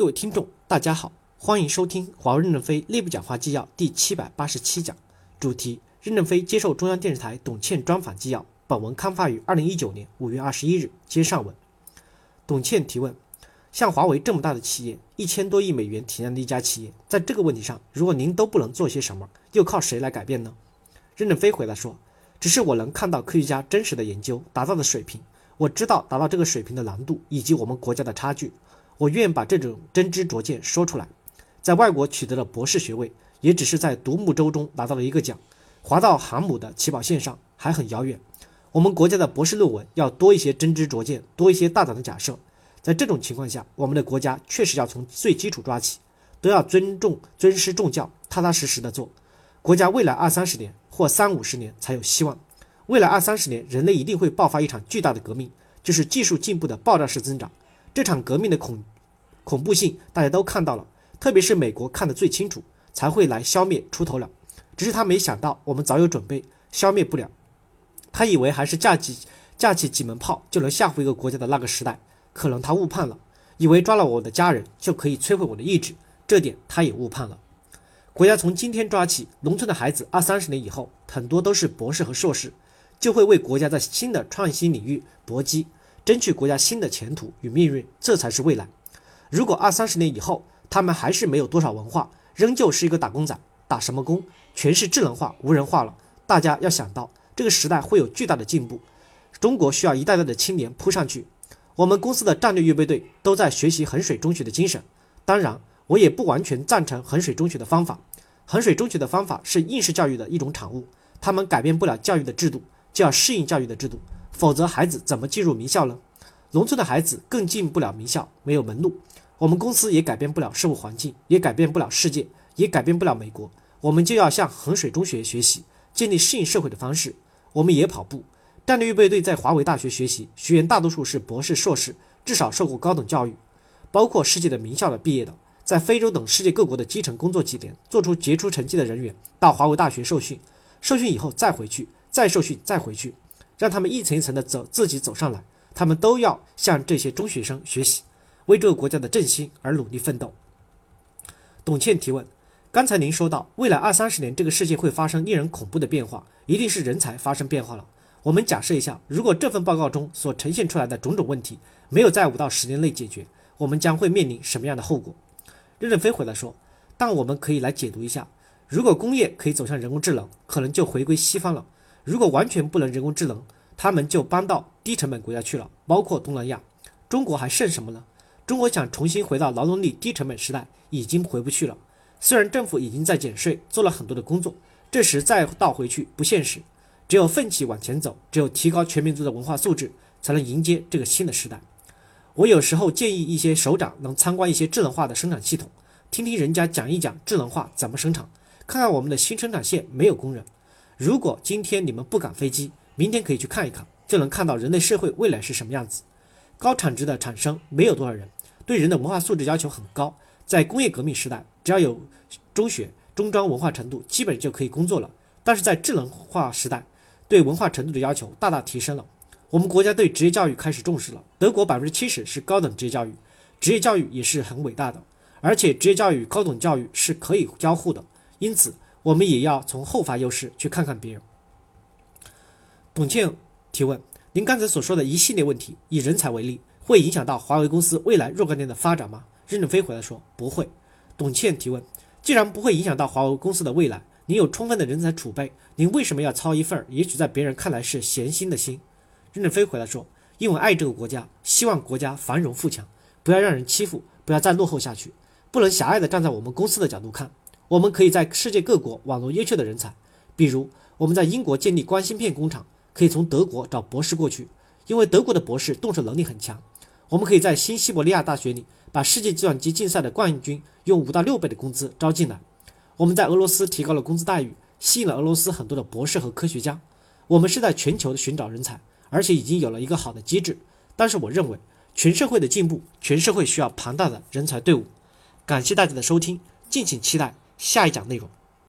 各位听众，大家好，欢迎收听华为任正非内部讲话纪要第七百八十七讲，主题：任正非接受中央电视台董倩专访纪要。本文刊发于二零一九年五月二十一日。接上文，董倩提问：像华为这么大的企业，一千多亿美元体量的一家企业，在这个问题上，如果您都不能做些什么，又靠谁来改变呢？任正非回答说：只是我能看到科学家真实的研究达到的水平，我知道达到这个水平的难度以及我们国家的差距。我愿把这种真知灼见说出来，在外国取得了博士学位，也只是在独木舟中拿到了一个奖，划到航母的起跑线上还很遥远。我们国家的博士论文要多一些真知灼见，多一些大胆的假设。在这种情况下，我们的国家确实要从最基础抓起，都要尊重、尊师重教，踏踏实实的做。国家未来二三十年或三五十年才有希望。未来二三十年，人类一定会爆发一场巨大的革命，就是技术进步的爆炸式增长。这场革命的恐恐怖性大家都看到了，特别是美国看得最清楚，才会来消灭出头鸟。只是他没想到我们早有准备，消灭不了。他以为还是架起架起几门炮就能吓唬一个国家的那个时代，可能他误判了，以为抓了我的家人就可以摧毁我的意志，这点他也误判了。国家从今天抓起，农村的孩子二三十年以后，很多都是博士和硕士，就会为国家在新的创新领域搏击。争取国家新的前途与命运，这才是未来。如果二三十年以后，他们还是没有多少文化，仍旧是一个打工仔，打什么工？全是智能化、无人化了。大家要想到，这个时代会有巨大的进步。中国需要一代代的青年扑上去。我们公司的战略预备队都在学习衡水中学的精神。当然，我也不完全赞成衡水中学的方法。衡水中学的方法是应试教育的一种产物，他们改变不了教育的制度，就要适应教育的制度。否则，孩子怎么进入名校呢？农村的孩子更进不了名校，没有门路。我们公司也改变不了社会环境，也改变不了世界，也改变不了美国。我们就要向衡水中学学习，建立适应社会的方式。我们也跑步。战略预备队在华为大学学习，学员大多数是博士、硕士，至少受过高等教育，包括世界的名校的毕业的，在非洲等世界各国的基层工作几年，做出杰出成绩的人员，到华为大学受训，受训以后再回去，再受训，再回去。让他们一层一层的走，自己走上来。他们都要向这些中学生学习，为这个国家的振兴而努力奋斗。董倩提问：刚才您说到，未来二三十年这个世界会发生令人恐怖的变化，一定是人才发生变化了。我们假设一下，如果这份报告中所呈现出来的种种问题没有在五到十年内解决，我们将会面临什么样的后果？任正非回答说：但我们可以来解读一下，如果工业可以走向人工智能，可能就回归西方了。如果完全不能人工智能，他们就搬到低成本国家去了，包括东南亚。中国还剩什么呢？中国想重新回到劳动力低成本时代，已经回不去了。虽然政府已经在减税，做了很多的工作，这时再倒回去不现实。只有奋起往前走，只有提高全民族的文化素质，才能迎接这个新的时代。我有时候建议一些首长能参观一些智能化的生产系统，听听人家讲一讲智能化怎么生产，看看我们的新生产线没有工人。如果今天你们不赶飞机，明天可以去看一看，就能看到人类社会未来是什么样子。高产值的产生没有多少人，对人的文化素质要求很高。在工业革命时代，只要有中学、中专文化程度，基本就可以工作了。但是在智能化时代，对文化程度的要求大大提升了。我们国家对职业教育开始重视了。德国百分之七十是高等职业教育，职业教育也是很伟大的，而且职业教育、高等教育是可以交互的。因此。我们也要从后发优势去看看别人。董倩提问：您刚才所说的一系列问题，以人才为例，会影响到华为公司未来若干年的发展吗？任正非回答说：不会。董倩提问：既然不会影响到华为公司的未来，您有充分的人才储备，您为什么要操一份儿也许在别人看来是闲心的心？任正非回答说：因为爱这个国家，希望国家繁荣富强，不要让人欺负，不要再落后下去，不能狭隘的站在我们公司的角度看。我们可以在世界各国网络优秀的人才，比如我们在英国建立光芯片工厂，可以从德国找博士过去，因为德国的博士动手能力很强。我们可以在新西伯利亚大学里把世界计算机竞赛的冠军用五到六倍的工资招进来。我们在俄罗斯提高了工资待遇，吸引了俄罗斯很多的博士和科学家。我们是在全球的寻找人才，而且已经有了一个好的机制。但是我认为，全社会的进步，全社会需要庞大的人才队伍。感谢大家的收听，敬请期待。下一讲内容。